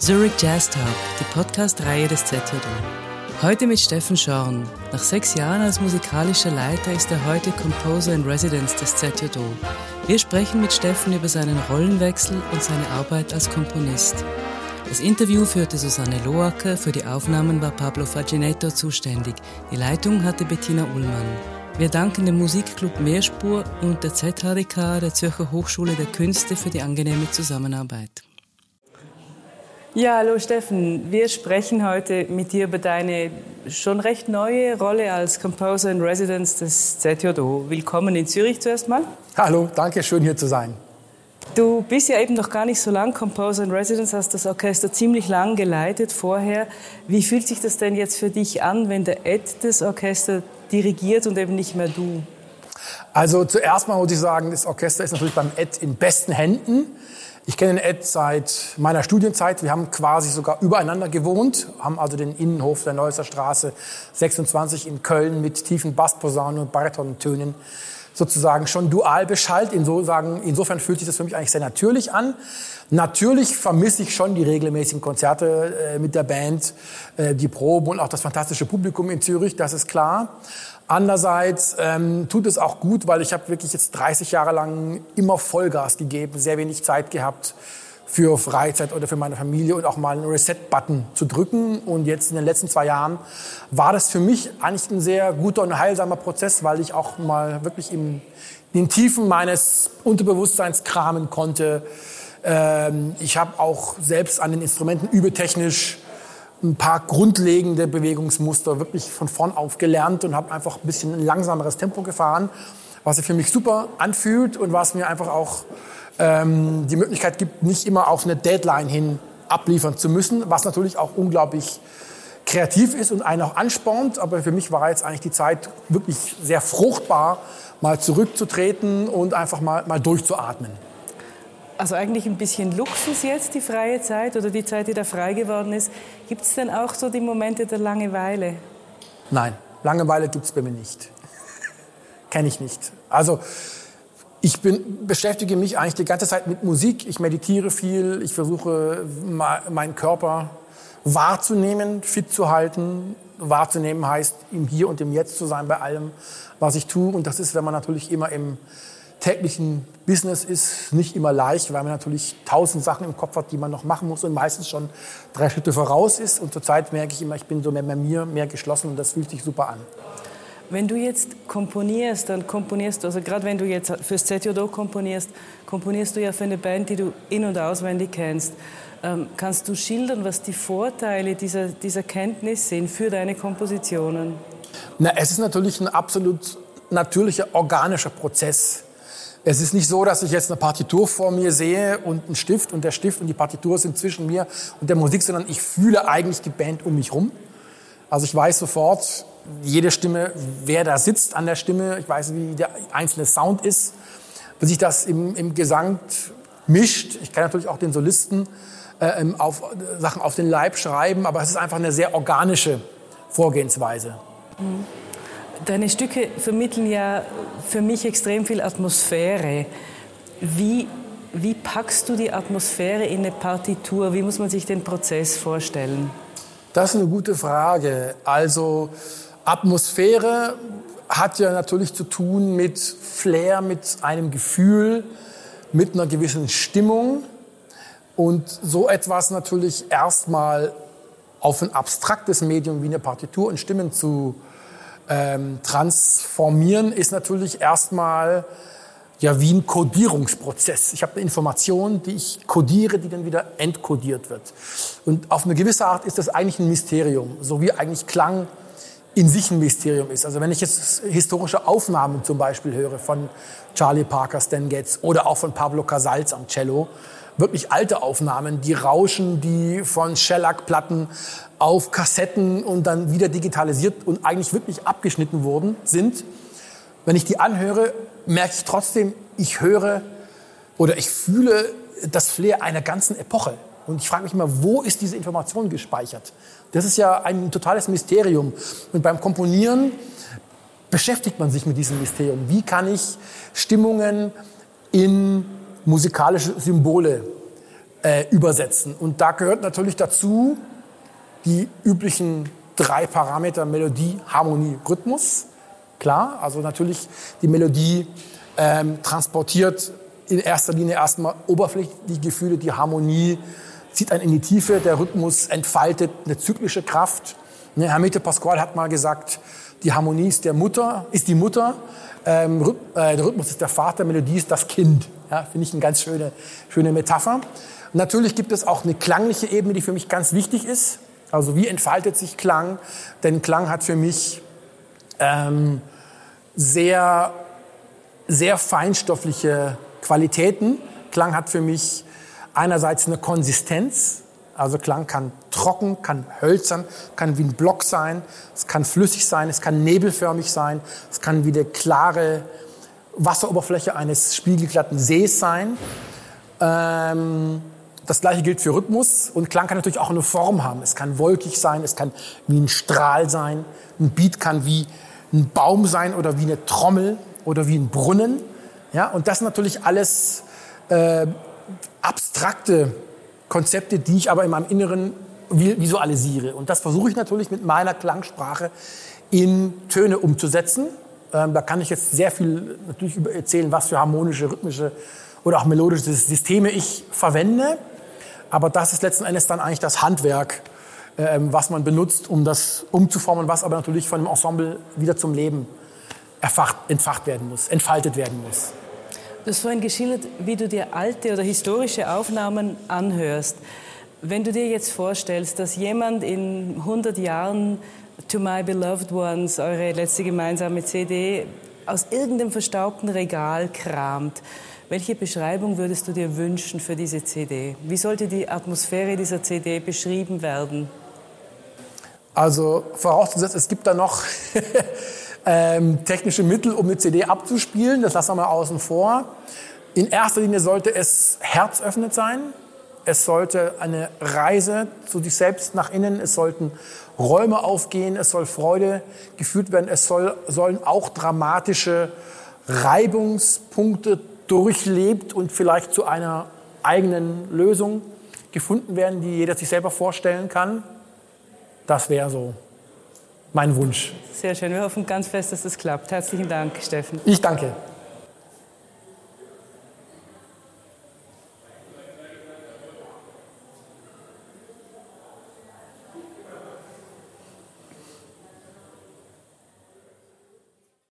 Zurich Jazz Talk, die Podcast-Reihe des ZJO. Heute mit Steffen Schorn. Nach sechs Jahren als musikalischer Leiter ist er heute Composer in Residence des ZJO. Wir sprechen mit Steffen über seinen Rollenwechsel und seine Arbeit als Komponist. Das Interview führte Susanne Loacker, für die Aufnahmen war Pablo Faginetto zuständig. Die Leitung hatte Bettina Ullmann. Wir danken dem Musikclub Mehrspur und der ZHDK, der Zürcher Hochschule der Künste, für die angenehme Zusammenarbeit. Ja, hallo Steffen. Wir sprechen heute mit dir über deine schon recht neue Rolle als Composer in Residence des ZJO. Willkommen in Zürich zuerst mal. Hallo, danke, schön hier zu sein. Du bist ja eben noch gar nicht so lang Composer in Residence, hast das Orchester ziemlich lang geleitet vorher. Wie fühlt sich das denn jetzt für dich an, wenn der Ed das Orchester dirigiert und eben nicht mehr du? Also zuerst mal muss ich sagen, das Orchester ist natürlich beim Ed in besten Händen. Ich kenne den Ed seit meiner Studienzeit. Wir haben quasi sogar übereinander gewohnt, haben also den Innenhof der Neusser Straße 26 in Köln mit tiefen Bassposaunen und Baritontönen sozusagen schon dual beschallt. Insofern, fühlt sich das für mich eigentlich sehr natürlich an. Natürlich vermisse ich schon die regelmäßigen Konzerte äh, mit der Band, äh, die Proben und auch das fantastische Publikum in Zürich, das ist klar. Andererseits ähm, tut es auch gut, weil ich habe wirklich jetzt 30 Jahre lang immer Vollgas gegeben, sehr wenig Zeit gehabt für Freizeit oder für meine Familie und auch mal einen Reset-Button zu drücken. Und jetzt in den letzten zwei Jahren war das für mich eigentlich ein sehr guter und heilsamer Prozess, weil ich auch mal wirklich in den Tiefen meines Unterbewusstseins kramen konnte. Ähm, ich habe auch selbst an den Instrumenten übetechnisch ein paar grundlegende Bewegungsmuster wirklich von vorn auf gelernt und habe einfach ein bisschen ein langsameres Tempo gefahren, was sich für mich super anfühlt und was mir einfach auch ähm, die Möglichkeit gibt, nicht immer auf eine Deadline hin abliefern zu müssen, was natürlich auch unglaublich kreativ ist und einen auch anspornt. Aber für mich war jetzt eigentlich die Zeit wirklich sehr fruchtbar, mal zurückzutreten und einfach mal, mal durchzuatmen. Also eigentlich ein bisschen Luxus jetzt, die freie Zeit oder die Zeit, die da frei geworden ist. Gibt es denn auch so die Momente der Langeweile? Nein, Langeweile gibt es bei mir nicht. Kenne ich nicht. Also ich bin, beschäftige mich eigentlich die ganze Zeit mit Musik. Ich meditiere viel. Ich versuche, meinen Körper wahrzunehmen, fit zu halten. Wahrzunehmen heißt, im Hier und im Jetzt zu sein bei allem, was ich tue. Und das ist, wenn man natürlich immer im täglichen Business ist nicht immer leicht, weil man natürlich tausend Sachen im Kopf hat, die man noch machen muss und meistens schon drei Schritte voraus ist. Und zurzeit merke ich immer, ich bin so mehr bei mir, mehr geschlossen und das fühlt sich super an. Wenn du jetzt komponierst, dann komponierst du, also gerade wenn du jetzt fürs ZJO komponierst, komponierst du ja für eine Band, die du in- und auswendig kennst. Ähm, kannst du schildern, was die Vorteile dieser, dieser Kenntnis sind für deine Kompositionen? Na, es ist natürlich ein absolut natürlicher, organischer Prozess. Es ist nicht so, dass ich jetzt eine Partitur vor mir sehe und einen Stift und der Stift und die Partitur sind zwischen mir und der Musik, sondern ich fühle eigentlich die Band um mich rum. Also ich weiß sofort, jede Stimme, wer da sitzt an der Stimme, ich weiß, wie der einzelne Sound ist, wie sich das im, im Gesang mischt. Ich kann natürlich auch den Solisten äh, auf, Sachen auf den Leib schreiben, aber es ist einfach eine sehr organische Vorgehensweise. Mhm. Deine Stücke vermitteln ja für mich extrem viel Atmosphäre. Wie, wie packst du die Atmosphäre in eine Partitur? Wie muss man sich den Prozess vorstellen? Das ist eine gute Frage. Also Atmosphäre hat ja natürlich zu tun mit Flair, mit einem Gefühl, mit einer gewissen Stimmung. Und so etwas natürlich erstmal auf ein abstraktes Medium wie eine Partitur und Stimmen zu ähm, transformieren, ist natürlich erstmal ja wie ein Kodierungsprozess. Ich habe eine Information, die ich kodiere, die dann wieder entkodiert wird. Und auf eine gewisse Art ist das eigentlich ein Mysterium, so wie eigentlich Klang in sich ein Mysterium ist. Also wenn ich jetzt historische Aufnahmen zum Beispiel höre von Charlie Parker, Stan Getz oder auch von Pablo Casals am Cello, wirklich alte Aufnahmen, die rauschen, die von Shellac-Platten auf Kassetten und dann wieder digitalisiert und eigentlich wirklich abgeschnitten worden sind. Wenn ich die anhöre, merke ich trotzdem, ich höre oder ich fühle das Flair einer ganzen Epoche. Und ich frage mich immer, wo ist diese Information gespeichert? Das ist ja ein totales Mysterium. Und beim Komponieren beschäftigt man sich mit diesem Mysterium. Wie kann ich Stimmungen in musikalische Symbole äh, übersetzen. Und da gehört natürlich dazu die üblichen drei Parameter Melodie, Harmonie, Rhythmus. Klar, also natürlich die Melodie ähm, transportiert in erster Linie erstmal oberflächliche Gefühle, die Harmonie zieht einen in die Tiefe, der Rhythmus entfaltet eine zyklische Kraft. Ne, Hermite Pasquale hat mal gesagt, die Harmonie ist, der Mutter, ist die Mutter, ähm, äh, der Rhythmus ist der Vater, Melodie ist das Kind. Ja, Finde ich eine ganz schöne, schöne Metapher. Natürlich gibt es auch eine klangliche Ebene, die für mich ganz wichtig ist. Also wie entfaltet sich Klang? Denn Klang hat für mich ähm, sehr, sehr feinstoffliche Qualitäten. Klang hat für mich einerseits eine Konsistenz, also Klang kann trocken, kann hölzern, kann wie ein Block sein, es kann flüssig sein, es kann nebelförmig sein, es kann wie die klare Wasseroberfläche eines spiegelglatten Sees sein. Ähm, das gleiche gilt für Rhythmus und Klang kann natürlich auch eine Form haben. Es kann wolkig sein, es kann wie ein Strahl sein, ein Beat kann wie ein Baum sein oder wie eine Trommel oder wie ein Brunnen. Ja, und das sind natürlich alles äh, abstrakte Konzepte, die ich aber in meinem Inneren visualisiere. Und das versuche ich natürlich mit meiner Klangsprache in Töne umzusetzen. Ähm, da kann ich jetzt sehr viel natürlich erzählen, was für harmonische, rhythmische oder auch melodische Systeme ich verwende. Aber das ist letzten Endes dann eigentlich das Handwerk, ähm, was man benutzt, um das umzuformen, was aber natürlich von dem Ensemble wieder zum Leben erfacht, entfacht werden muss, entfaltet werden muss. Du hast vorhin geschildert, wie du dir alte oder historische Aufnahmen anhörst. Wenn du dir jetzt vorstellst, dass jemand in 100 Jahren To My Beloved Ones, eure letzte gemeinsame CD, aus irgendeinem verstaubten Regal kramt, welche Beschreibung würdest du dir wünschen für diese CD? Wie sollte die Atmosphäre dieser CD beschrieben werden? Also vorausgesetzt, es gibt da noch ähm, technische Mittel, um eine CD abzuspielen. Das lassen wir mal außen vor. In erster Linie sollte es herzöffnend sein. Es sollte eine Reise zu sich selbst nach innen. Es sollten Räume aufgehen. Es soll Freude gefühlt werden. Es soll, sollen auch dramatische Reibungspunkte durchlebt und vielleicht zu einer eigenen Lösung gefunden werden, die jeder sich selber vorstellen kann. Das wäre so mein Wunsch. Sehr schön. Wir hoffen ganz fest, dass das klappt. Herzlichen Dank, Steffen. Ich danke.